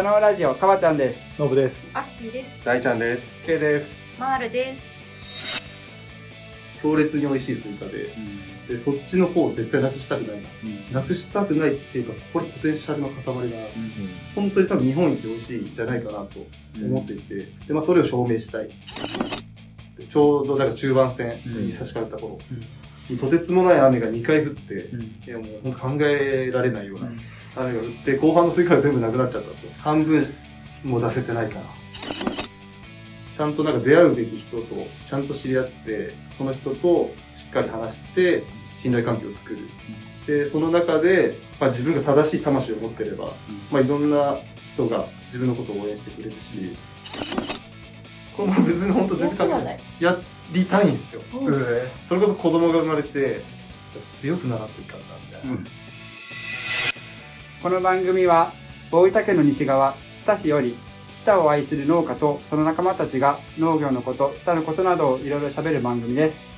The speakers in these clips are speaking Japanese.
北のラジオかばちゃんですのぶです。アッキーです。大ちゃんです。K です。マールです。強烈に美味しいスイカで、でそっちの方を絶対なくしたくないな。なくしたくないっていうか、これポテンシャルの塊が、本当に多分日本一美味しいんじゃないかなと思っていて、で、まあそれを証明したい。でちょうどだから中盤戦に差し掛かった頃、にとてつもない雨が2回降って、いやもう本当考えられないような雨が降って、後半のスイカが全部なくなっちゃったんですよ。半分も出せてないから。ちゃんとなんか出会うべき人とちゃんと知り合って、その人としっかり話して、信頼関係を作る。で、その中で、まあ、自分が正しい魂を持ってれば、まあ、いろんな人が自分のことを応援してくれるし、これも別に本当全然関係ない。やりたいんですよ。うんそれこそ子供が生まれて、強くならっていかんな、みたいな。この番組は大分県の西側日田市より日田を愛する農家とその仲間たちが農業のこと日田のことなどをいろいろ喋る番組です。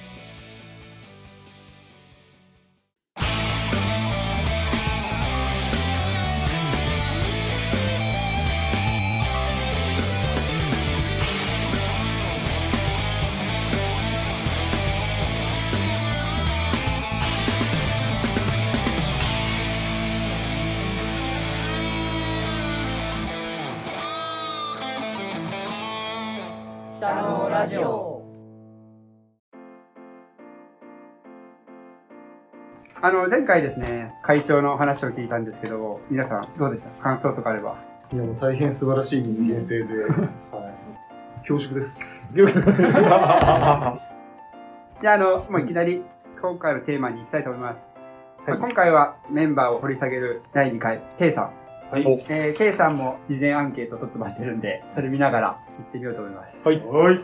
あの前回ですね会長の話を聞いたんですけど皆さんどうでした？感想とかあればいや、もう大変素晴らしい人間性で、はい。恐縮です。じゃああのもういきなり今回のテーマに行きたいと思います、まあ今回はメンバーを掘り下げる第2回 K さんはい。えー、K さんも事前アンケート取ってもらってるんで、それ見ながら行ってみようと思います。はいはい。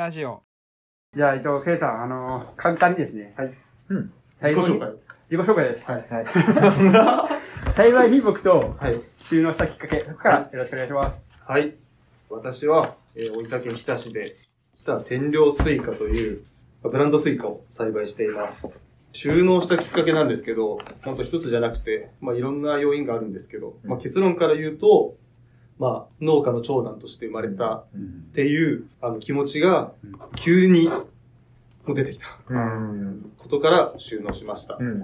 ラジオ。じゃあ一応、K さん、あのー簡単にですね。はい。うん。自己紹介。自己紹介です。はい。はい。栽培品目とはい。就農したきっかけ、そこからよろしくお願いします。はい。私は、えー大分県日田市で、日田天領スイカという、まあブランドスイカを栽培しています。就農したきっかけなんですけど、本当一つじゃなくて、まあいろんな要因があるんですけど、まあ結論から言うと、まあ農家の長男として生まれたっていう、あの気持ちがうん、急に出てきたうん。ことから収納しました。うん。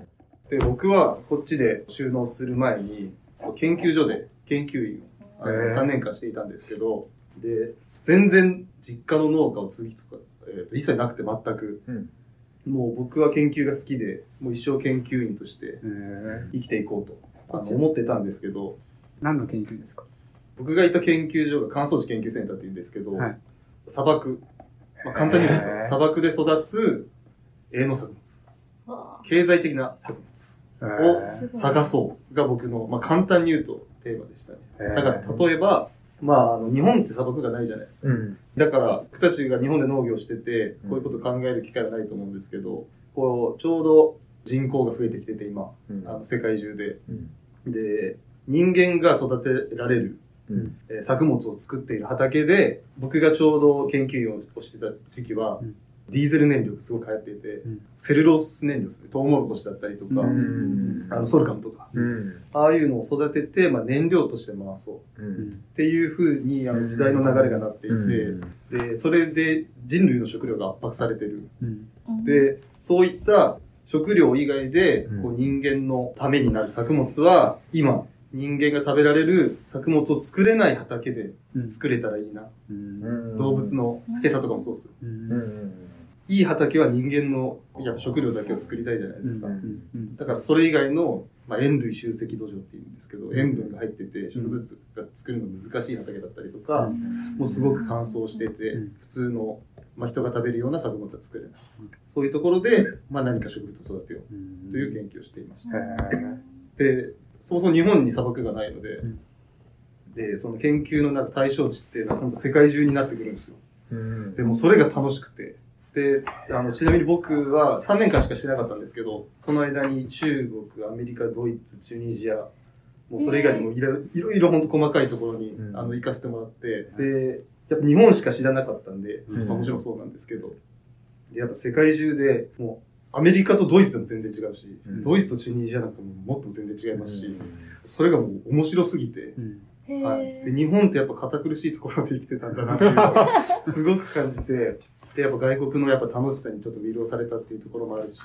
で、僕はこっちで収納する前に、研究所で研究員をあのへー。3年間していたんですけど、で、全然実家の農家を継ぎとか、えーと一切なくて全く、うん。もう僕は研究が好きで、もう一生研究員として生きていこうとあの思ってたんですけど、何の研究ですか？僕がいた研究所が乾燥地研究センターって言うんですけど、はい砂漠、まあ、簡単に言うんですよ。砂漠で育つ営農作物、わ経済的な作物。おあすごい探そうが僕の、まあ、簡単に言うとテーマでしたね。だから例えば、まあ、あの日本って砂漠がないじゃないですか。うん。だから僕たちが日本で農業してて、こういうこと考える機会はないと思うんですけど、こう、ちょうど人口が増えてきてて今、うんあの世界中で。うん。で、人間が育てられる、うん。えー作物を作っている畑で、僕がちょうど研究員をしてた時期は、うんディーゼル燃料がすごく流行っていて、うんセルロース燃料ですね。トウモロコシだったりとか、うんあのソルカムとか、うん。ああいうのを育てて、まあ、燃料として回そううん。っていうふうにあの時代の流れがなっていて、で、それで人類の食料が圧迫されてる。で、そういった食料以外でうんこう人間のためになる作物は、今、人間が食べられる作物を作れない畑でうん。作れたらいいな。うん。動物の餌とかもそうですよ。うん。うん。いい畑は人間のやっぱ食料だけを作りたいじゃないですか。だからそれ以外の、まあ、塩類集積土壌っていうんですけど、塩分が入ってて植物が作るの難しい畑だったりとか、もうすごく乾燥してて、うん。普通の、まあ、人が食べるような作物は作れない。そういうところで、まあ、何か植物を育てようという研究をしていました。で、そもそも日本に砂漠がないので、うんで、その研究のなんか対象値っていうのは本当世界中になってくるんですよ。うん。でもそれが楽しくて。で、あの、ちなみに僕は3年間しかしてなかったんですけど、その間に中国、アメリカ、ドイツ、チュニジア、もうそれ以外にもいろいろ、いろいろ本当細かいところに、うんあの、行かせてもらって、で、やっぱ日本しか知らなかったんで、うんまあもちろんそうなんですけど、でやっぱ世界中でもアメリカとドイツでも全然違うし、うん。ドイツとチュニジアなんかももっと全然違いますし、それがもう面白すぎて、うんへはい、でー日本ってやっぱ堅苦しいところで生きてたんだなっていうのをすごく感じて、で、やっぱ外国のやっぱ楽しさにちょっと魅了されたっていうところもあるし、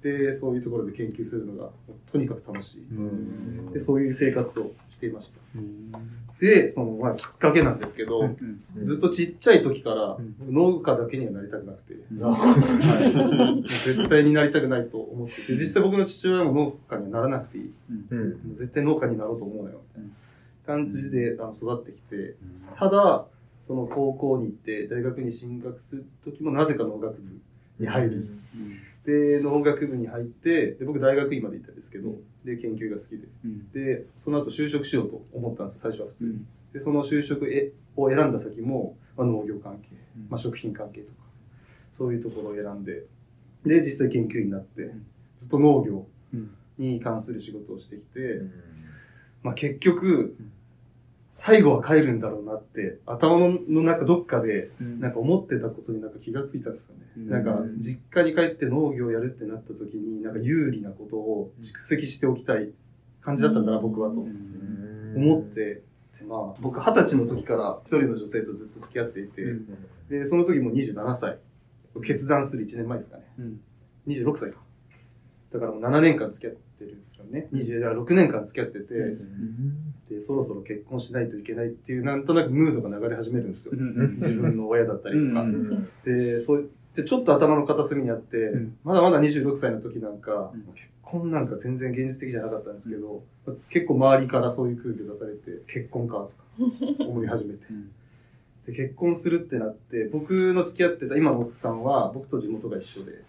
で、そういうところで研究するのがとにかく楽しい。うん。で、そういう生活をしていました。うん。で、その、まあ、きっかけなんですけど、うん。ずっとちっちゃい時からうん。農家だけにはなりたくなくて、うん。はい、絶対になりたくないと思ってて、実際僕の父親も農家にはならなくていい。絶対農家になろうと思うなよ、みたいな感じであの育ってきて、うん。ただ、その高校に行って大学に進学する時もなぜか農学部に入り、で、農学部に入って、で僕大学院まで行ったんですけど、で、研究が好きで、うん。で、その後就職しようと思ったんですよ、最初は普通に。うん。で、その就職へを選んだ先も、まあ、農業関係、うん。まあ、食品関係とか、そういうところを選んで、で、実際研究員になって、ん。ずっと農業うん。に関する仕事をしてきて、うん。まあ、結局うん、最後は帰るんだろうなって、頭のの中どっかで、うん。なんか思ってたことになんか気がついたんですよね。うん。なんか実家に帰って農業をやるってなった時に、なんか有利なことを蓄積しておきたい感じだったんだな、僕はと。うん。思って、でまあ僕二十歳の時から一人の女性とずっと付き合っていて、うん。で、その時も27歳。決断する1年前ですかね。うん。26歳か。だからもう7年間付き合ってるんですよね。20じゃあ6年間付き合ってて、で、そろそろ結婚しないといけないっていう、なんとなくムードが流れ始めるんですよ。自分の親だったりとか。うん。で、そうでちょっと頭の片隅にあって、ん。まだまだ26歳の時なんか、うん。結婚なんか全然現実的じゃなかったんですけど、結構周りからそういう空気を出されて、結婚かとか思い始めて。うん。で、結婚するってなって、僕の付き合ってた今の奥さんは僕と地元が一緒で、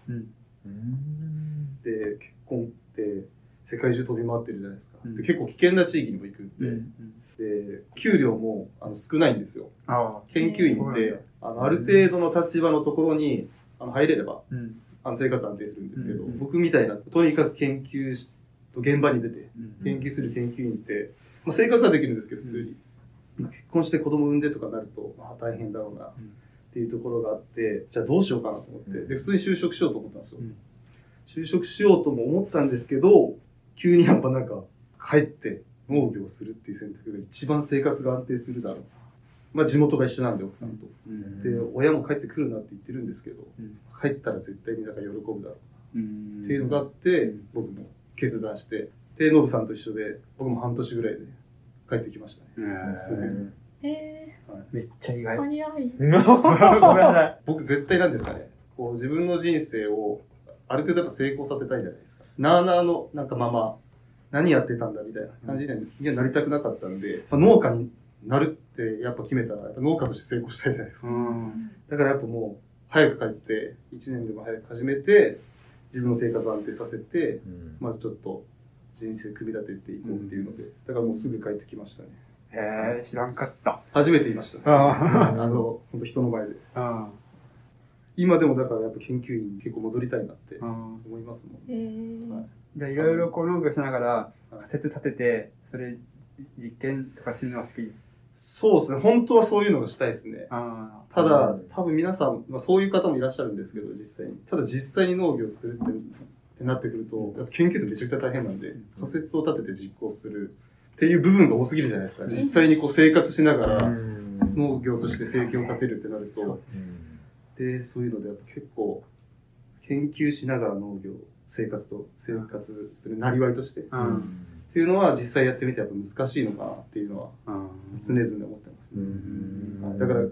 うんで、結婚って世界中飛び回ってるじゃないですか。うん。で結構危険な地域にも行くんで、うんで、給料もあの少ないんですよ。研究員ってあのある程度の立場のところにあの入れれば、うん。あの生活安定するんですけど、うん僕みたいな、とにかく研究しと現場に出て、うん研究する研究員って、まあ、生活はできるんですけど、普通に。まあ結婚して子供産んでとかなると、まあ大変だろうな、っていうところがあって、じゃあどうしようかなと思って、で、普通に就職しようと思ったんですよ。うん就職しようとも思ったんですけど、急にやっぱなんか、帰って農業をするっていう選択が一番生活が安定するだろう。な。まあ地元が一緒なんで、奥さんと。うん。で、親も帰ってくるなって言ってるんですけど、うん。帰ったら絶対になんか喜ぶだろう。うん。っていうのがあって、うん。僕も決断して、で、ノブさんと一緒で、僕も半年ぐらいで帰ってきましたね。うんすぐに。へめっちゃ意外。ー、早い。僕絶対なんですかね、こう自分の人生をある程度やっぱ成功させたいじゃないですか。なあなあのなんかまま、何やってたんだみたいな感じにはなりたくなかったんで、まあ農家になるってやっぱ決めたら、やっぱ農家として成功したいじゃないですか。うんだからやっぱもう、早く帰って、1年でも早く始めて、自分の生活を安定させて、まずちょっと人生組み立てていこうっていうので、だからもうすぐ帰ってきましたね。へえ知らんかった初めて言いました。ああの、本当人の前で。あ今でもだからやっぱ研究員に結構戻りたいなってうん。思いますもん。へー。はい。じゃあいろいろこう農業しながらはい仮説立ててそれ実験とかするのは好き？そうですね。本当はそういうのがしたいですね。ああただうん、多分皆さん、まあ、そういう方もいらっしゃるんですけど、実際に。ただ実際に農業するってってなってくると、やっぱ研究ってめちゃくちゃ大変なんで、仮説を立てて実行するっていう部分が多すぎるじゃないですか。実際にこう生活しながら農業として生計を立てるってなると、で、そういうのでやっぱ結構、研究しながら農業、生活と生活するなりわいとして、っうん。ていうのは実際やってみてやっぱ難しいのかなっていうのはうん。常々思ってますね。はい。だから、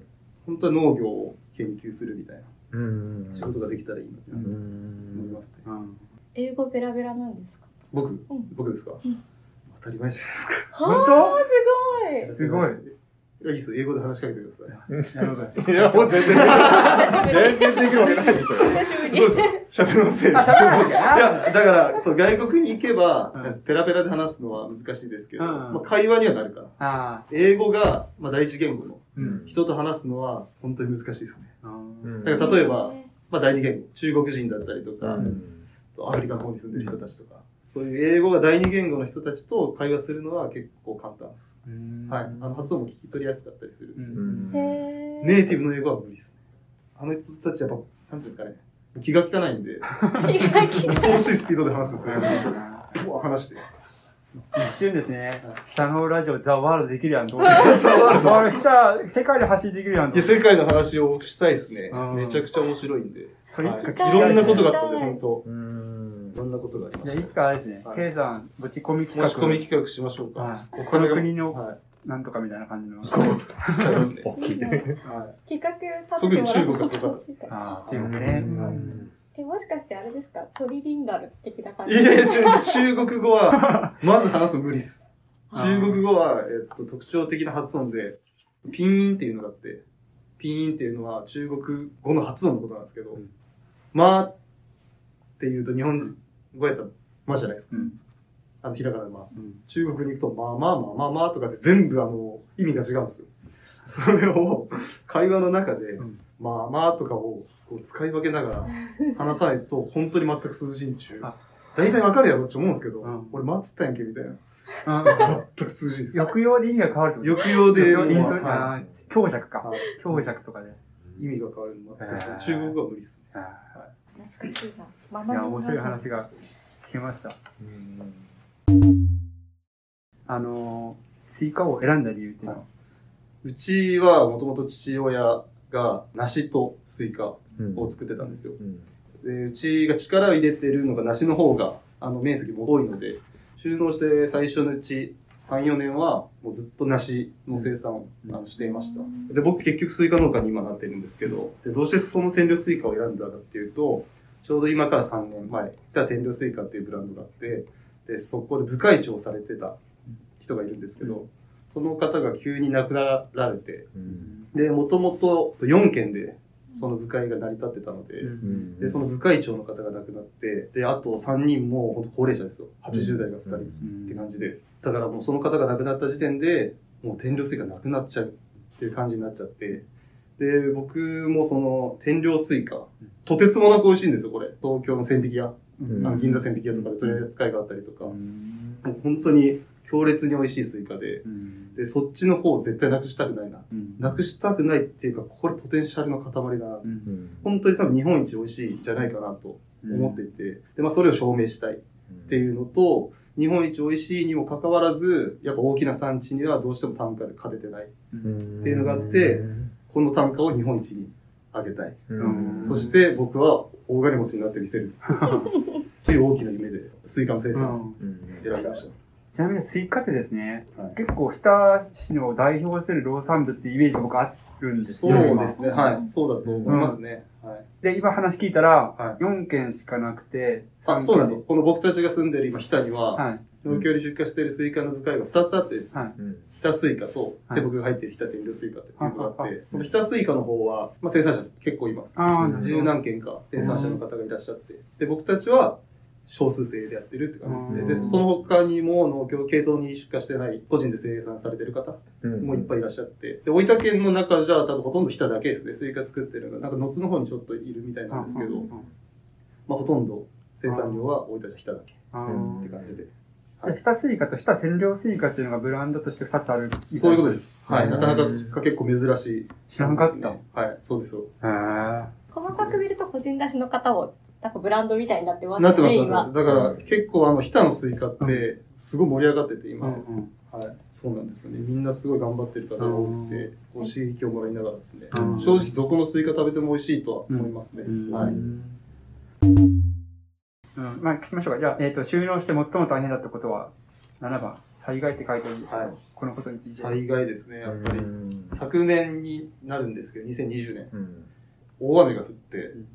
本当は農業を研究するみたいな仕事ができたらいいなって思いますね。うん。英語ペラペラなんですか？僕、ん。僕ですか、うん。当たり前じゃないですか。本はあ、すすごいいや、いいですよ。英語で話しかけてください。当なるほどいや、もう全然、全然できるわけないでしょ。ごい。久しぶり。そうですよ。喋れません。いや、だから、そう、外国に行けば、うんペラペラで話すのは難しいですけど、うんまあ、会話にはなるから。英語が、まあ、第一言語のうん人と話すのは本当に難しいですね。うんだから例えばまあ、第二言語。中国人だったりとか、うんアフリカの方に住んでる人たちとか、そういう英語が第二言語の人たちと会話するのは結構簡単です。うんはい。あの、発音も聞き取りやすかったりする。ネイティブの英語は無理ですね。あの人たちやっぱ、なんていうんですかね。気が利かないんで、気が利か恐ろしいスピードで話すんですよ。ぷわ話して。一瞬ですね、下のラジオザ・ワールドできるやんと思ザワールド来た、世界で走りできるやんといや、世界の話をしたいですねうん。めちゃくちゃ面白いんで。いろんなことがあったんで、本当うんいろんなことがありまじゃあ、い。つかあれですねは、いケイさん、ぶち込み企画。持ち込み企画しましょうか。はいおこの金が国のはい。なんとかみたいな感じの。したいですね。大きい。はい。企画立特に中国がすごかったたああ、中国ね。うんえ、もしかしてあれですか？トリリンガル的な感じ？いやいや、中国語は、まず話すの無理っす。中国語は、えっと、特徴的な発音で、ピーンっていうのがあって、ピーンっていうのは中国語の発音のことなんですけど、うんまあっていうと日本人語やったら、まあじゃないですか。うん。あの、ひらがなまあ。うん。中国に行くと、まあまあまあまあまあとかで全部あの、意味が違うんですよ。それを会話の中で、うんまあまあとかをこう使い分けながら話さないと本当に全く通じんちゅうあ。大体わかるやろって思うんですけど、うん俺待つったんやんけみたいな。あ全く通じんですよ。抑揚で意味が変わるってこと？抑揚で、強弱か。はい強弱とかで。意味が変わるの全くへー中国語は無理です。あ懐かしいな。ーいや、面白い話が聞けました。あのー、スイカを選んだ理由っていうのは？うちはもともと父親が梨とスイカを作ってたんですよ。で、うちが力を入れてるのが梨の方が、あの、面積も多いので、就農して最初のうち3、4年は、もうずっと梨の生産を、うん。あのしていました。で、僕結局スイカ農家に今なってるんですけど、で、どうしてその天領スイカを選んだかっていうと、ちょうど今から3年前、日田天領スイカっていうブランドがあって、で、そこで部会長をされてた人がいるんですけど、その方が急に亡くなられて、で、もともと4軒でその部会が成り立ってたので、うん。で、その部会長の方が亡くなって、で、あと3人も本当高齢者ですよ。80代が2人って感じで。だからもうその方が亡くなった時点で、もう天領スイカなくなっちゃうっていう感じになっちゃって、で、僕もその天領スイカ、とてつもなく美味しいんですよ、これ。東京の千疋屋、うん。あの銀座千疋屋とかで取り扱いがあったりとか、もうん。う本当に強烈に美味しいスイカで、うんで、そっちの方を絶対なくしたくないな。うんなくしたくないっていうか、これポテンシャルの塊だな。うん本当に多分日本一美味しいんじゃないかなと思っていて、で、まあそれを証明したいっていうのと、日本一美味しいにもかかわらず、やっぱ大きな産地にはどうしても単価で勝ててない。うんっていうのがあってこの単価を日本一に上げたい。うんそして僕は大金持ちになってみせる。という大きな夢で、スイカの生う産選びました。ちなみにスイカってですね、はい結構日田市の代表する農産物ってイメージが僕あるんですそよ。うですね。今はい。そうだと思いますね。はい。で、今話聞いたら、はい4軒しかなくて、あ、そうなんですよ。この僕たちが住んでる今、日田には、はい。農協に出荷しているスイカの部会が2つあってですね、はい。日田スイカと、はいで、僕が入ってる日田天領スイカっていうのがあって、その日田スイカの方は、まあ、生産者結構います。十何件か生産者の方がいらっしゃって、で、僕たちは少数生でやってるって感じですね。で、うんその他にも農協系統に出荷してない、個人で生産されてる方もいっぱいいらっしゃって、で、大分県の中じゃ多分ほとんど日田だけですね、スイカ作ってるのが。なんか、野津の方にちょっといるみたいなんですけど、まあ、ほとんど生産量は大分じゃ日田だけって感じで。で日田スイカと日田天領スイカっていうのがブランドとして2つある。そういうことです。はい。うんなかなか結構珍しい。知らんかった。へはい、そうですよ。ー細かく見ると個人出しの方も、なんかブランドみたいになってますなってます、なってます。。だから、結構あの、日田のスイカって、すごい盛り上がってて、今。うんうんはい。そうなんですよね。みんなすごい頑張ってる方が多くて、こう刺激をもらいながらですね。うん正直、どこのスイカ食べても美味しいとは思いますね。うんはい。うん、まあ聞きましょうか。じゃあ、えっ、と、就農して最も大変だったことは、7番、災害って書いてあるんですけど、はいこのことについて。災害ですね、やっぱり。うん昨年になるんですけど、2020年、うん大雨が降ってん、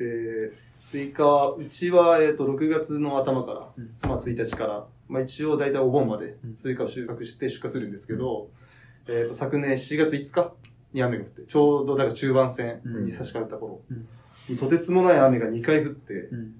で、スイカ、うちは、えっ、と、6月の頭から、うんまあ、1日から、まあ、一応大体お盆までうんスイカを収穫して出荷するんですけど、えっ、と、昨年7月5日に雨が降って、ちょうどだから中盤戦に差し掛かった頃、とてつもない雨が2回降って、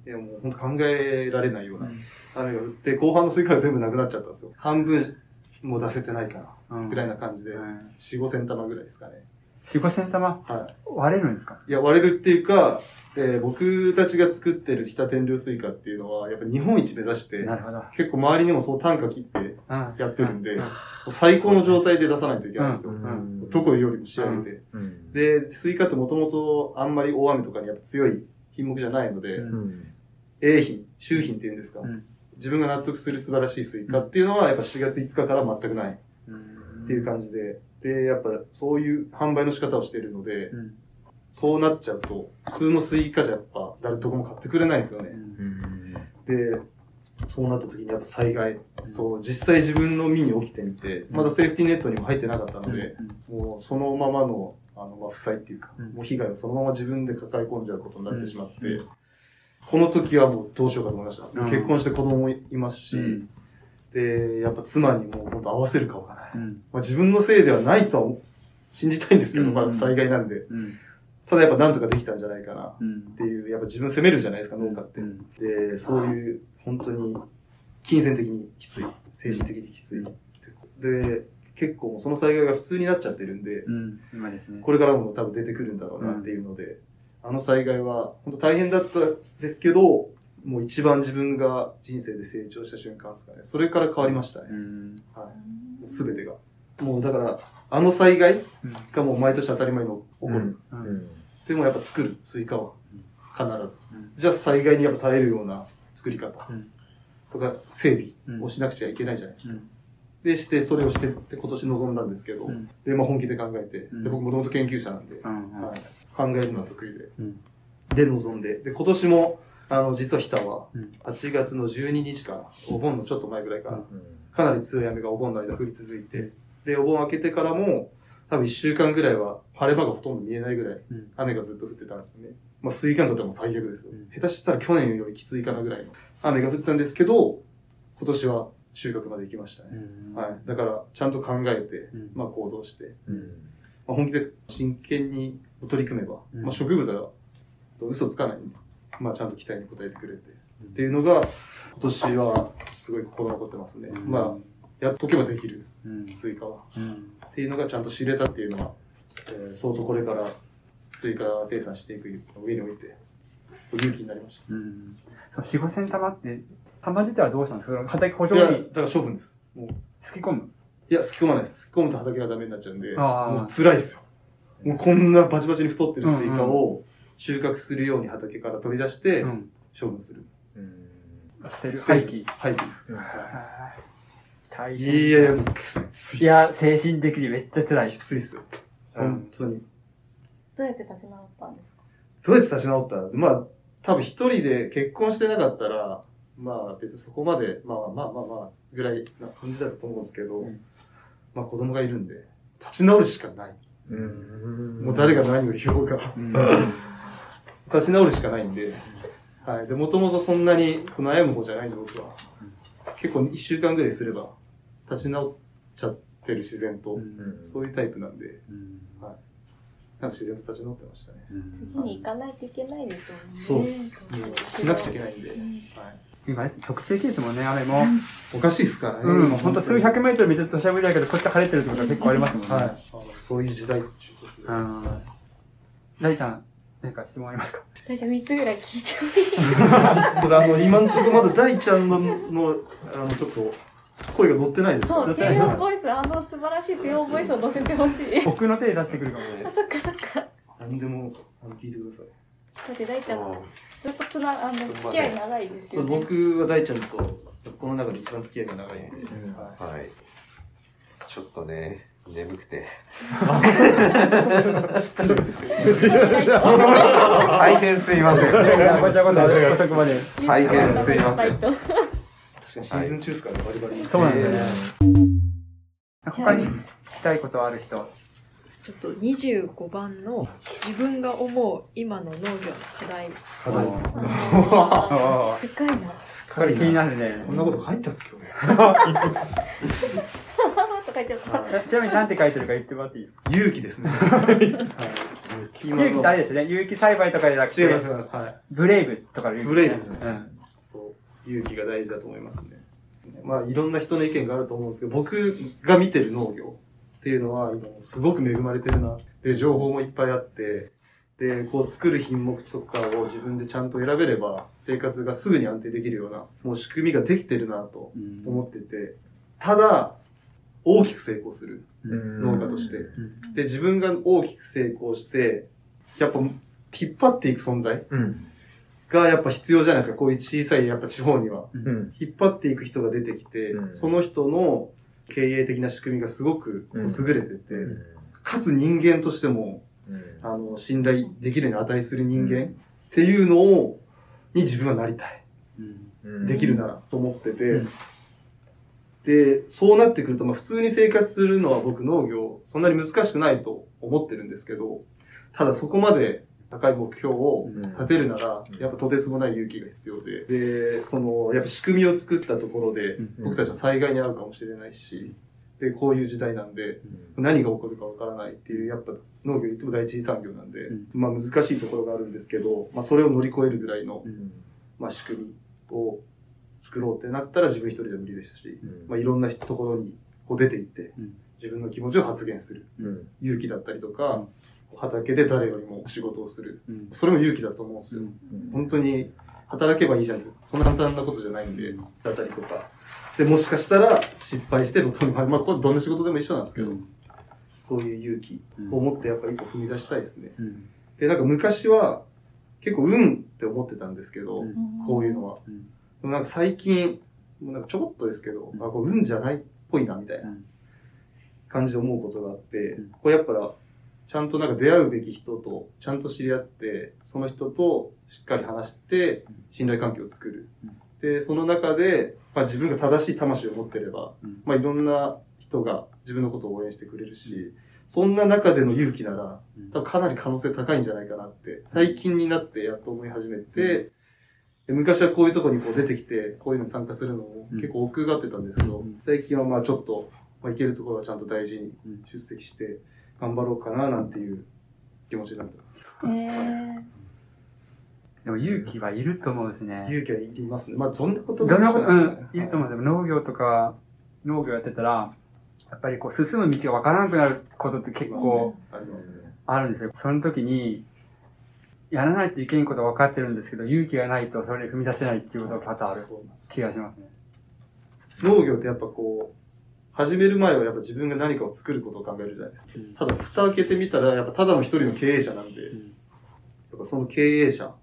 うん。もう本当考えられないようう。なん雨が降って、後半のスイカが全部なくなっちゃったんですよ。半分も出せてないかな、うんぐらいな感じで、うん4、5千玉ぐらいですかね。4、5千玉はい。割れるんですか？いや、割れるっていうか、えー僕たちが作ってる日田天領スイカっていうのは、やっぱ日本一目指してなるほど、結構周りにもそう単価切ってうん。やってるんで、うもう最高の状態で出さないといけないんですよ。んどこよりも仕上げて。うんで、スイカってもともとあんまり大雨とかにやっぱ強い品目じゃないので、うん。うん A 品、秀品っていうんですか、うん。自分が納得する素晴らしいスイカっていうのは、やっぱ7月5日から全くないうんっていう感じで、で、やっぱそういう販売の仕方をしているので、うん。そうなっちゃうと、普通のスイカじゃやっぱ誰とこも買ってくれないんですよね。で、そうなった時にやっぱ災害、そう、実際自分の身に起きてみて、まだセーフティーネットにも入ってなかったので、もうそのままの、あの、まあ、負債っていうか、うん。もう被害をそのまま自分で抱え込んじゃうことになってしまって、うん。この時はもうどうしようかと思いました。うん。結婚して子供もいますし、うんで、やっぱ妻にもう本当合わせる顔がない。うん。まあ、自分のせいではないとは信じたいんですけど、うん。まあ災害なんで。うん。ただやっぱなんとかできたんじゃないかな。っうん。ていう、やっぱ自分責めるじゃないですか、農家って。うん。で、そういう、本当に、金銭的にきつい、精神的にきつい。で、結構その災害が普通になっちゃってるんで、うん。今ですね。これからも多分出てくるんだろうなっていうので、あの災害は本当大変だったですけど、もう一番自分が人生で成長した瞬間ですかね。それから変わりましたね。うんはい。もう全てが。もうだから、あの災害がもう毎年当たり前の起こる。うんうんでもやっぱ作る、スイカは。必ず。うんじゃあ災害にやっぱ耐えるような作り方うんとか整うん備をしなくちゃいけないじゃないですか。うんで、して、それをしてって今年臨んだんですけど、うんで、まあ本気で考えて、うんで、僕もともと研究者なんで、はい、考えるのは得意で、うんで、臨んで、で、今年も、あの、実は日田はうん、8月の12日かな、お盆のちょっと前ぐらいかな、うん。かなり強い雨がお盆の間降り続いて、で、お盆明けてからも、多分1週間ぐらいは晴れ間がほとんど見えないぐらいうん。雨がずっと降ってたんですよね。まあ、スイカにとってはもう最悪ですよ。うん。下手したら去年よりきついかなぐらいの雨が降ったんですけど、今年は収穫まで行きましたね。うん。はい。だから、ちゃんと考えて、うん。まあ行動して、うん。まあ、本気で真剣に取り組めば、うん。まあ植物は嘘つかないんで、まあちゃんと期待に応えてくれて、っていうのが、今年はすごい心残ってますね。うん。まあ、やっとけばできる、うん。スイカは。うん。っていうのがちゃんと知れたっていうのは、えー相当これからスイカ生産していく上において、勇気になりましうん。四五千玉って玉自体はどうしたんですか？畑補た。いや、助にだから処分です。もう。すき込む。いや、すき込まないです。すき込むと畑がダメになっちゃうんで、もう辛いですよ。もうこんなバチバチに太ってるスイカを収穫するように畑から取り出してうん。処分する。うん。廃棄。廃棄です。大い変やいや、もうきついっす。いや精神的にめっちゃ辛い。きついっすよ。うん。本当に。どうやって立ち直ったんですか？どうやって立ち直った？まあ、多分一人で結婚してなかったら、まあ別にそこまで、まあまあまあまあまあ、ぐらいな感じだと思うんですけど、うん。まあ子供がいるんで、立ち直るしかない。うん。もう誰が何を言おうが、うん立ち直るしかないんで、はい。で、もともとそんなに悩む方じゃないんで僕は。結構一週間ぐらいすれば、立ち直っちゃってる自然と、うんそういうタイプなんで、うんなんか自然と立ち直ってましたね。うん次に行かないといけないですよね。そうっす。もうしなくちゃいけないんで、はい。今ね局地的ですもんね雨もおかしいっすからね。うん今ほんと数百メートル水としゃぶりだけどこっち晴れてるってことは結構ありますもんねはい。あのそういう時代っていうことで。うん大ちゃん何か質問ありますか？私3つぐらい聞いてもいいあの、今んとこまだ大ちゃんの、の、あの、ちょっと、声が乗ってないですそう、低音ボイス、あの素晴らしい低音ボイスを乗せてほしい。僕の手出してくるかもねあ、そっかそっか。何でも、あの、聞いてください。だって大ちゃん、ずっとつな、あの、付き合い長いですそう、よね。僕は大ちゃんと、この中で一番付き合いが長いんで、はいはい。ちょっとね、眠くて。失礼ですよ。大変すいません。ごちゃごちゃ遅くまで大変すいません確かにシーズン中ですからね、バリバリ。そうなんですよね他に聞きたいことある人？ちょっと25番の自分が思う今の農業の課題。課題。深いな。深い気にな。なるねこんなこと書いたっけ、俺。とか言ってた。ちなみに何て書いてるか言ってもらっていいですか？勇気ですね。はい。有機ってあれですね有機栽培とかじゃなくて違います、違います。はい。ブレイブとかの有機ブレイブですねうんそう。勇気が大事だと思いますね。まあ、いろんな人の意見があると思うんですけど、僕が見てる農業っていうのは、今、すごく恵まれてるな。で、情報もいっぱいあって、で、こう作る品目とかを自分でちゃんと選べれば、生活がすぐに安定できるような、もう仕組みができてるなとうん思ってて、ただ、大きく成功するうん農家として。うんで、自分が大きく成功して、やっぱ、引っ張っていく存在うん。がやっぱ必要じゃないですか。こういう小さいやっぱ地方には。うん。引っ張っていく人が出てきて、うんその人の経営的な仕組みがすごく優れてて、かつ人間としても、うんあの、信頼できるに値する人間っていうのを、に自分はなりたい。うんできるならと思ってて、うんで、そうなってくると、まあ普通に生活するのは僕農業、そんなに難しくないと思ってるんですけど、ただそこまで高い目標を立てるなら、やっぱとてつもない勇気が必要で、で、その、やっぱ仕組みを作ったところで、うん。僕たちは災害に遭うかもしれないし、で、こういう時代なんで、何が起こるかわからないっていう、やっぱ農業言っても第一次産業なんで、うん。まあ難しいところがあるんですけど、まあそれを乗り越えるぐらいの、うん。まあ仕組みを作ろうってなったら自分一人では無理ですし、まあいろんなところにこう出て行ってうん、自分の気持ちを発言する。うん。勇気だったりとか、畑で誰よりも仕事をする。うん。それも勇気だと思うんですよ。本当に働けばいいじゃんそんな簡単なことじゃないんで、だったりとか。で、もしかしたら失敗して路頭に迷う。まあ、これどんな仕事でも一緒なんですけど、そういう勇気を持ってやっぱ一歩踏み出したいですね。うん。で、なんか昔は結構運って思ってたんですけど、うん。こういうのは。うんでもなんか最近、もうなんかちょこっとですけど、うん。あ、これ運じゃないっぽいな、みたいなうん。感じで思うことがあって、うん。これやっぱ、ちゃんとなんか出会うべき人と、ちゃんと知り合って、その人としっかり話してうん、信頼関係を作る。うん。で、その中で、まあ自分が正しい魂を持ってれば、うん。まあいろんな人が自分のことを応援してくれるし、そんな中での勇気なら、うん。多分かなり可能性高いんじゃないかなって、最近になってやっと思い始めて、で昔はこういうとこにこう出てきて、こういうのに参加するのを結構奥がってたんですけど、うん最近はまあちょっと、まあ、行けるところはちゃんと大事にうん出席して頑張ろうかななんていう気持ちになってます。へーでも勇気はいると思うんですね。勇気はいりますね。まあどんなことどんなこと、うでもん、いると思うんですよ。農業とか、農業やってたら、やっぱりこう進む道がわからなくなることって結構ありますね。あるんですよ。その時に、やらないといけんことは分かってるんですけど、勇気がないとそれに踏み出せないっていうことが多々ある気がしますね。農業ってやっぱこう、始める前はやっぱ自分が何かを作ることを考えるじゃないですか。うん。ただ蓋開けてみたら、やっぱただの一人の経営者なんで、やっぱその経営者っ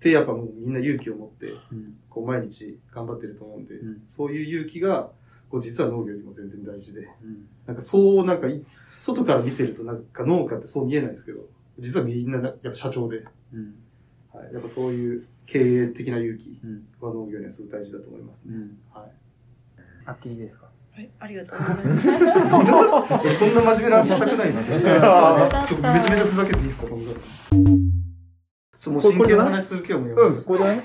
てやっぱもうみんな勇気を持って、うん。こう毎日頑張ってると思うんで、うん。そういう勇気が、こう実は農業よりも全然大事で、うん。なんかそうなんかい、外から見てるとなんか農家ってそう見えないですけど、実はみんななやっぱ社長で、うん。はい、やっぱそういう経営的な勇気うん。は農業にはすごい大事だと思いますね。うん。はい。あっていいですか？はい、ありがとうございます。こんな真面目な話したくないですけど、ちょっとめちゃめちゃふざけていいですか、このちょもう真剣な話する気はもうやめてくださいこれだね。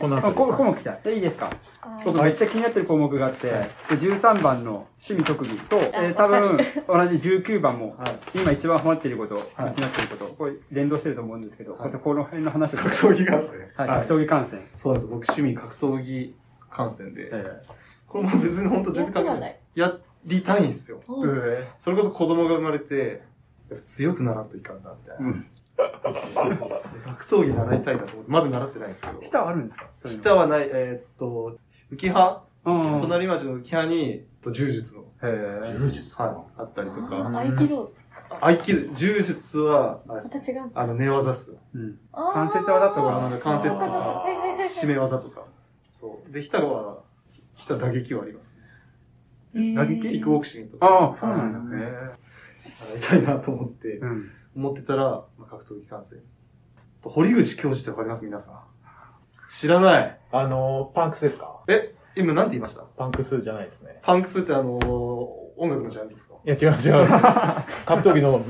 このあ、後。こ項目来た。でいいですか？僕めっちゃ気になってる項目があって、で13番の趣味特技と、えー多分同じ19番も、はい今一番ハマっていること、はい気になっていること、これ連動してると思うんですけど、はいこの辺の話を格闘技観戦。はい、はい格闘技観戦。そうです。僕趣味格闘技観戦で。えこれも別に本当全然関係ない。やりたいんですよ。ーえそれこそ子供が生まれて、やっぱ強くならんといかんな、みたいな。ーうん。で 格闘技習いたいなと思って、まだ習ってないんですけど。北はあるんですか？そういうの北はない、えーっと、浮葉？うん。隣町の浮葉に、と柔術の、へえ。はい、あったりとか。合気道。合気道、柔術は、あれですまた違う。あの、寝技っすよ。うん。関節技とか？あの関節とか締め技とか。そう。で、日田は、日田打撃はありますね。打撃？キックボクシングとか。ああ、そうなんだ。へ習いたいなと思ってえ。、うん。思ってたら、まあ、格闘技観戦。と堀口教授ってわかります？皆さん。知らない。あの、パンクスですか？え、今なんて言いました？パンクスじゃないですね。パンクスってあのー音楽のジャンルですか？いや、違う違う。格闘技の、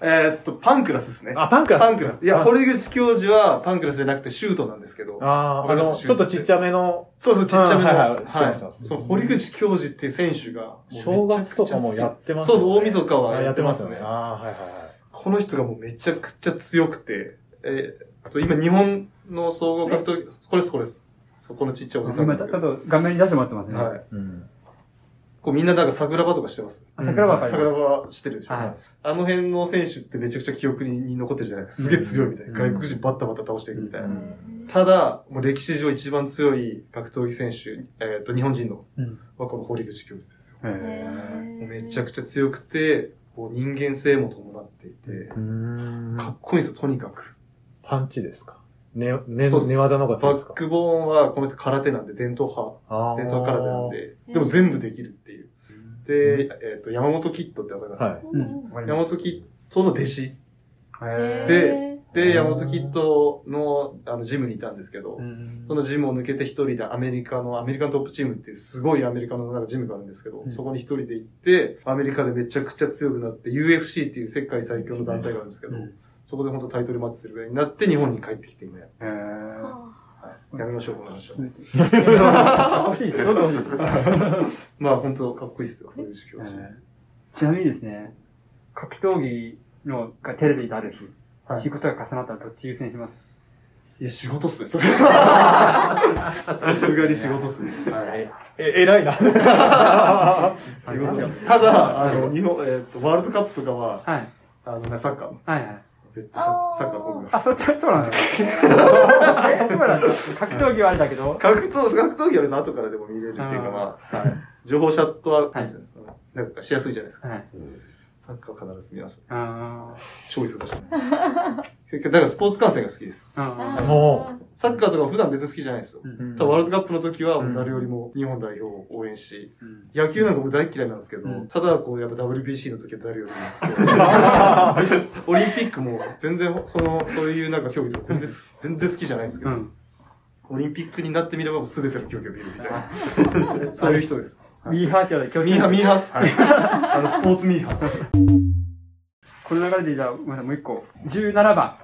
えーっと、パンクラスですね。あ、パンクラスパンクラス。いや、あ堀口教授はパンクラスじゃなくてシュートなんですけど。あーあの、ちょっとちっちゃめの、そうそう、ちっちゃめの。うんはいそう、堀口教授って選手が、正月とかもやってますそうそう、大晦日はあやってますね。あーはいはいはい。この人がもうめちゃくちゃ強くて、えー、あと今日本の総合格闘技、これです、これです。そこのちっちゃいおじさん今ちょっ。と画面に出してもらってますね。はい。うん。こうみんななんか桜庭とかしてます。あ桜庭わか桜庭してるでしょ。はいあの辺の選手ってめちゃくちゃ記憶に残ってるじゃないですか。すげえ強いみたいな。うん外国人バッタバタ倒していくみたいな。うんただ、もう歴史上一番強い格闘技選手、えっ、と、日本人の、うんはこの堀口教授ですよ。へもうめちゃくちゃ強くて、こう人間性も伴っていて、うーんかっこいいんですよ、とにかく。パンチですか？ね、ね、そうっす寝技の方が強いバですか？ックボーンはこの人空手なんで、伝統派。あー伝統空手なんで、でも全部できるっていう。で、えっ、と、山本キッドってわかります、はい。うん。わか山本キッドの弟子。でで、うん山本キッドのあのジムにいたんですけど、うんそのジムを抜けて一人でアメリカの、アメリカントップチームっていうすごいアメリカのなんかジムがあるんですけど、うんそこに一人で行って、アメリカでめちゃくちゃ強くなって、UFC っていう世界最強の団体があるんですけど、うんそこで本当タイトルマッチするぐらいになって日本に帰ってきて今や、へーはい、やめましょう、この話は。欲しいです。どんどん欲しいです。まあ本当かっこいいっすよ、そういう式は。ちなみにですね、格闘技のがテレビである日、はい仕事が重なったらどっち優先します？いや、仕事っすね、それは。さすがに仕事っすね。はい。え、偉いな。仕事っすね。ただ、あの、日本、えっと、ワールドカップとかは、はい。あのね、サッカー。はいはい。絶対ササッカー僕があ、そっち、そうなんですかえそうなんですか格闘技はあれだけど、格闘、格闘技は別に後からでも見れるっていうか、まあ、はい。情報シャットは、なんていうのなんかしやすいじゃないですか。はい。サッカーは必ず見ます。あ超忙しい。だからスポーツ観戦が好きです。サッカーとか普段別に好きじゃないですよ。ー。うんただワールドカップの時は誰よりも日本代表を応援し、うん野球なんか僕大嫌いなんですけど、うんただこうやっぱ WBC の時は誰よりも。オリンピックも全然その、そういうなんか競技とか全然す、全然好きじゃないんですけど、うん。オリンピックになってみればもう全ての競技を見るみたいな。そういう人です。ミーハーって言われて、ミーハー、ミーハーっす。あの、スポーツミーハー。この流れでじゃあ、まだもう一個。17番。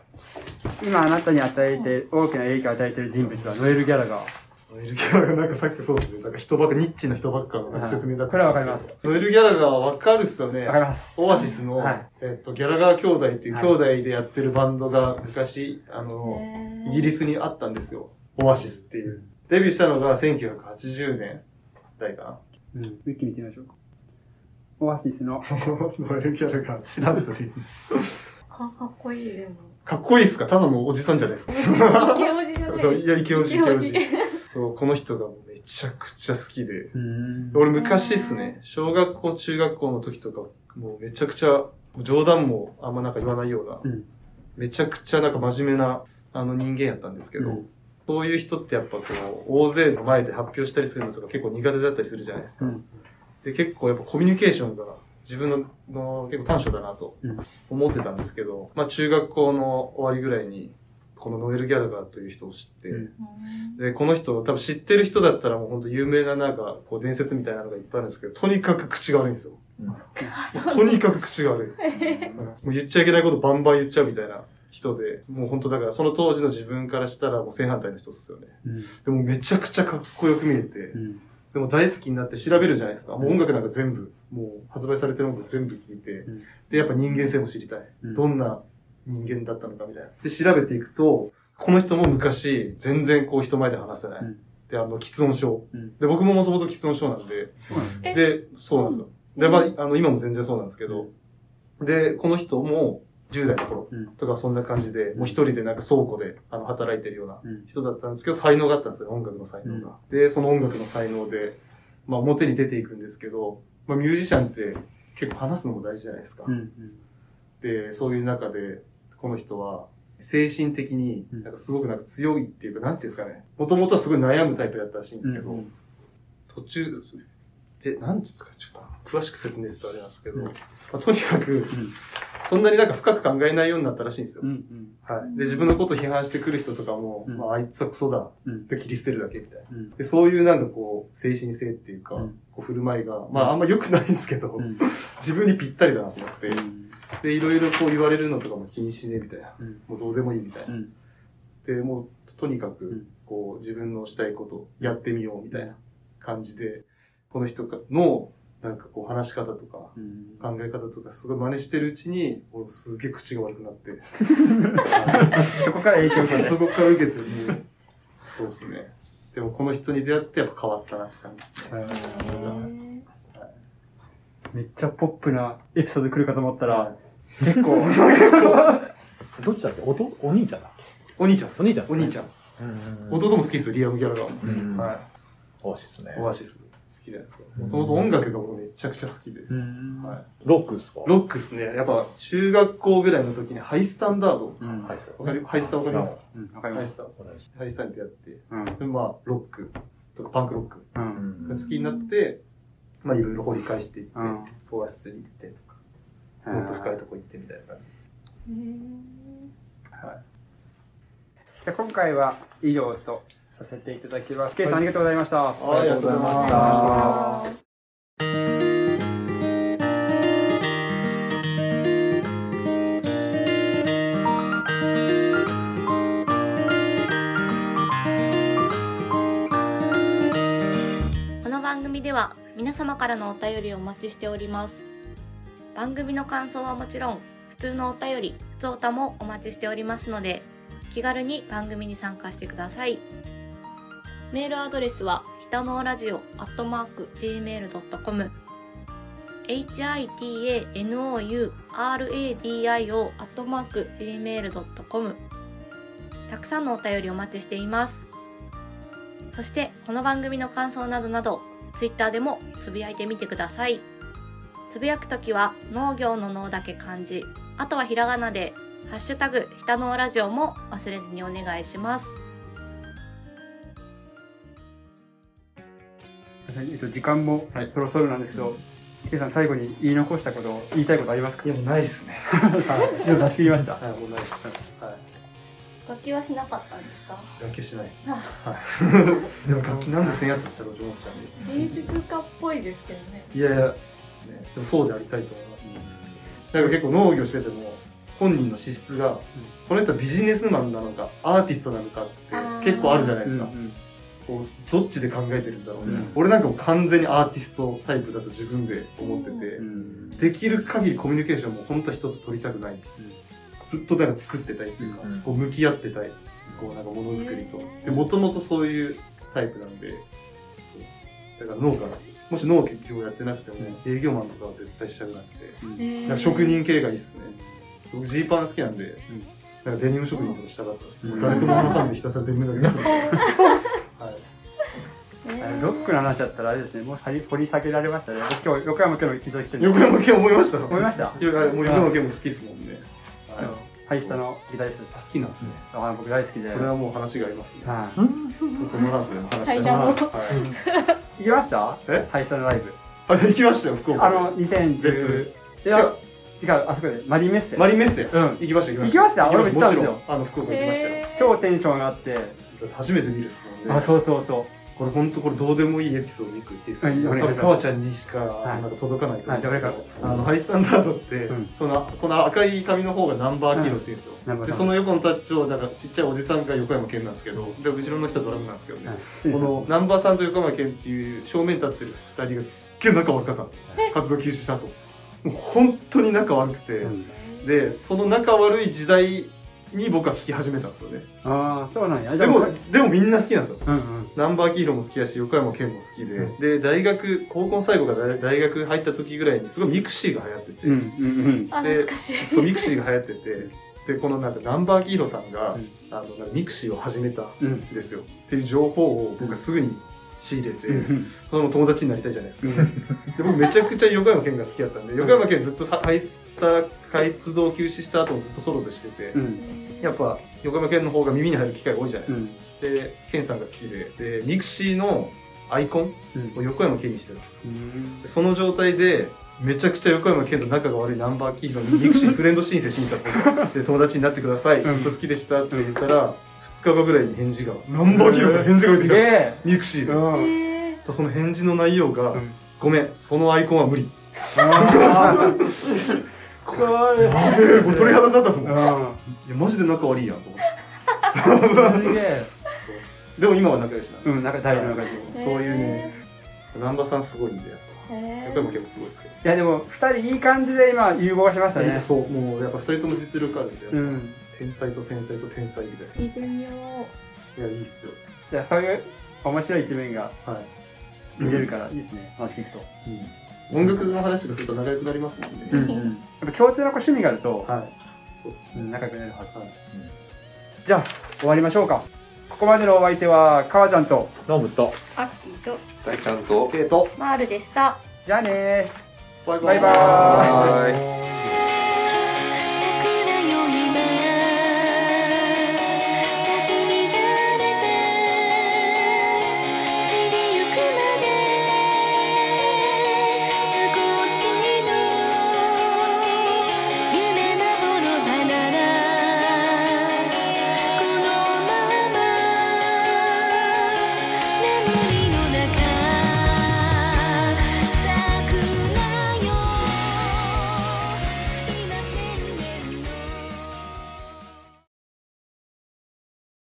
今あなたに与えて、大きな影響を与えている人物はノエル・ギャラガー。ノエル・ギャラガーなんかさっきそうですね。なんか人ばっか、ニッチな人ばっかの説明だったこれはわかります。ノエル・ギャラガーはわかるっすよね。わかります。オアシスの、はいえっと、ギャラガー兄弟っていうはい兄弟でやってるバンドが昔、あの、イギリスにあったんですよ。オアシスっていう。デビューしたのが1980年代かな。うん。ウィキ見てみましょうか。オアシスの、ノエル・ギャラガー知らんすよね。かかっこいい、でも。かっこいいっすか？ただのおじさんじゃないですか。イケオジじゃない。そう、いや、イケオジ、イケ。そう、この人がもうめちゃくちゃ好きで。うん。俺昔っすね、小学校、中学校の時とか、もうめちゃくちゃ、冗談もあんまなんか言わないような、うんめちゃくちゃなんか真面目な、あの人間やったんですけど、うんそういう人ってやっぱこう、大勢の前で発表したりするのとか結構苦手だったりするじゃないですか。うん。で、結構やっぱコミュニケーションが自分のの結構短所だなとうん。思ってたんですけど、まあ中学校の終わりぐらいに、このノエル・ギャラガーという人を知って、うん。で、この人、多分知ってる人だったらもう本当有名ななんか、こう伝説みたいなのがいっぱいあるんですけど、とにかく口が悪いんですよ。もうとにかく口が悪い。うん。もう言っちゃいけないことバンバン言っちゃうみたいな人で、もう本当だからその当時の自分からしたらもう正反対の人ですよね。うん。でもめちゃくちゃかっこよく見えてう、ん。でも大好きになって調べるじゃないですか。もう音楽なんか全部、もう発売されてる音楽全部聴いて、うんで、やっぱ人間性も知りたい。うんどんな人間だったのかみたいな。で、調べていくと、この人も昔、全然こう人前で話せない。うんで、あの、喫音症。うんで、僕ももともと喫音症なんで、で、そうなんですよ。で、まあ、あの、今も全然そうなんですけど、で、この人も、10代の頃うん。とかそんな感じで、もう一人でなんか倉庫で、あの、働いてるようなうん。人だったんですけど、才能があったんですよ、音楽の才能が。で、その音楽の才能で、まあ、表に出ていくんですけど、まあ、ミュージシャンって結構話すのも大事じゃないですか。で、そういう中で、この人は、精神的に、うん。なんかすごくなんか強いっていうか、なんていうんですかね。もともとはすごい悩むタイプだったらしいんですけど、うん。途中、で、なんつったかちょっと詳しく説明するとあれなんですけど、うんまあ、とにかく、そんなになんか深く考えないようになったらしいんですよ。うん。うん。はい。で、自分のこと批判してくる人とかも、うんまあ、あいつはクソだ。うんで、切り捨てるだけみたいな。うん。で、そういうなんかこう、精神性っていうか、うんこう振る舞いが、まあ、あんま良くないんですけど、うん自分にぴったりだなと思って、うん。で、いろいろこう言われるのとかも気にしねえみたいな。うんもうどうでもいいみたいな。うん。で、もう、とにかくん、こう、自分のしたいことやってみようみたいな感じで、この人の、なんかこう、話し方とか、うん。考え方とかすごい真似してるうちに、俺すげえ口が悪くなって、そこから影響を受けて。そこから受けてもう、そうですね。でもこの人に出会ってやっぱ変わったなって感じですね。めっちゃポップなエピソード来るかと思ったはら、結構、どっちだっけ？おとお兄ちゃんだっお兄ちゃんお兄ちゃんお兄ちゃん。弟も好きですよ、リアム・ギャラガーも。うんはオアシスねい。。オアシス。きなんですよ。もともと音楽が僕めちゃくちゃ好きで。うん。はいロックですか？ロックっすね。やっぱ中学校ぐらいの時にハイスタンダード。うん。はい。わかり、ハイスタわかります？うん。わかります。ハイスタ。ハイスタに出会って。うん。でまあ、ロックとかパンクロックうん。が好きになって、まあいろいろ掘り返していって、うんオアシスに行ってとか、もっと深いとこ行ってみたいな感じ。じゃあ今回は以上とさせていただきます。ケイさんありがとうございました。ありがとうございましたあこの番組では皆様からのお便りをお待ちしております番組の感想はもちろん普通のお便り普通おたもお待ちしておりますので気軽に番組に参加してくださいメールアドレスは北のラジオアットマーク gmail.com hitanouradio アットマーク gmail.com たくさんのお便りお待ちしています。そしてこの番組の感想などなどツイッターでもつぶやいてみてください。つぶやくときは農業の農だけ漢字。あとはひらがなでハッシュタグ北のラジオも忘れずにお願いします。と、時間もそろそろなんですけど、ケイさん最後に言い残したこと、言いたいことありますか？いや、もうないっすね。はい。以上出し切りました。はい、もうないっす。はい。楽器はしなかったんですか？楽器しないっす。でも楽器なんでせんやってたらどう思っちゃうんで。芸術家っぽいですけどねいやいや、そうですね。でもそうでありたいと思いますね。だから結構農業してても、本人の資質が、この人はビジネスマンなのか、アーティストなのかって結構あるじゃないですか。うんこうどっちで考えてるんだろうね、うん。俺なんかもう完全にアーティストタイプだと自分で思ってて、うん。できる限りコミュニケーションも本当は人と取りたくないし、ずっとなんか作ってたいっていうか、うん。こう向き合ってたい。こうなんかものづくりと。でもともとそういうタイプなんで。そう。だから農家。もし農業やってなくても営業マンとかは絶対したくなくて、なんか職人系がいいっすね。僕ジーパン好きなんで、なんかデニム職人とかしたかったです、うん。誰とも話さんでひたすらデニムだけ作って、ロックの話だったらあれですね、もう掘り掘り下げられましたね。僕今日横山家の一度来てる。横山県思いました思いました？いや、もう横山県も好きですもんね。ハイスタのギタリスト。好きなんですね。あ僕大好きで。これはもう話がありますね。はトム・ランスの話がはい。い。行きました？え？ハイスタのライブ。あ、行きましたよ、福岡。あの、2010。い違やう、違う、あそこで、マリンメッセ。マリンメッセ。うん。行きました、行行きました行きました？俺も行ったんですよもちろん、あの、福岡行きましたよ。超テンション上がって。初めて見るっすもんね。あ、そうそうそう。これ本当これどうでもいいエピソード一個言っていいですか、は川ちゃんにしかい。なんか届かないと思うんですけど、はい。あの Hi-Standard って、うん。そのこの赤い髪の方がナンバー黄色って言うんですよ、ナンバーでその横のタッチをなんかちっちゃいおじさんが横山健なんですけどで後ろの人はドラムなんですけどね、はい。このナンバーさんと横山健っていう正面に立ってる2人がすっげえ仲悪かったんですよ。活動休止した後。もう本当に仲悪くて、うん。でその仲悪い時代に僕は聴き始めたんですよね。ああ、そうなんや。でもでもみんな好きなんですよ。うんうん。ナンバー黄色も好きだし横山健も好きで、うん。で大学高校の最後が大大学入った時ぐらいにすごいミクシーが流行ってて、うんうんあで懐かしい。そうミクシーが流行ってて。でこのなんかナンバー黄色さんが、うん。あのミクシーを始めたんうん。うん。ですよっていう情報を僕はすぐに仕入れて、うんその友達になりたいじゃないですか、で僕めちゃくちゃ横山健が好きだったんで横山健ずっと活動休止した後もずっとソロでしてて、うん。やっぱ横山健の方が耳に入る機会が多いじゃないですか、うん。で健さんが好きででミクシーのアイコンうん。を横山健にしてるんですよ。うん。でその状態でめちゃくちゃ横山健と仲が悪い難波章浩にミクシーフレンド申請しに行ったんです で友達になってくださいずうん。っと好きでしたって言ったら2日後ぐらいに返事が難波章浩が返事が出てきたんですえミクシーで。うん。えとその返事の内容が、うん。ごめんそのアイコンは無理。あこれやべえもう鳥肌になったっすもん。いーやマジで仲悪いやんと思って。うん。すげえ。そう。でも今は仲良しなんで。うん、なんか大の中で。いー。そういうねナンバーさんすごいんでやっぱへ横山健もすごいですけどや、でも、二人いい感じで今、融合しましたね。そうもうやっぱ二人とも実力あるんで、うん。天才と天才と天才みたい聞いてみよないやいいっすよじゃあ、そういう面白い一面がはい見れるからいいですね。話聞くと。音楽の話とかすると仲良くなりますもんね、うんうん。やっぱ共通の趣味があると、はいそうですねうん仲良くなるはず。じゃあ、終わりましょうか。ここまでのお相手は、かわちゃんと、ノブと。アッキーと大ちゃんと、ケイト、マールでした。じゃあねー。バイバイバーイバイバイ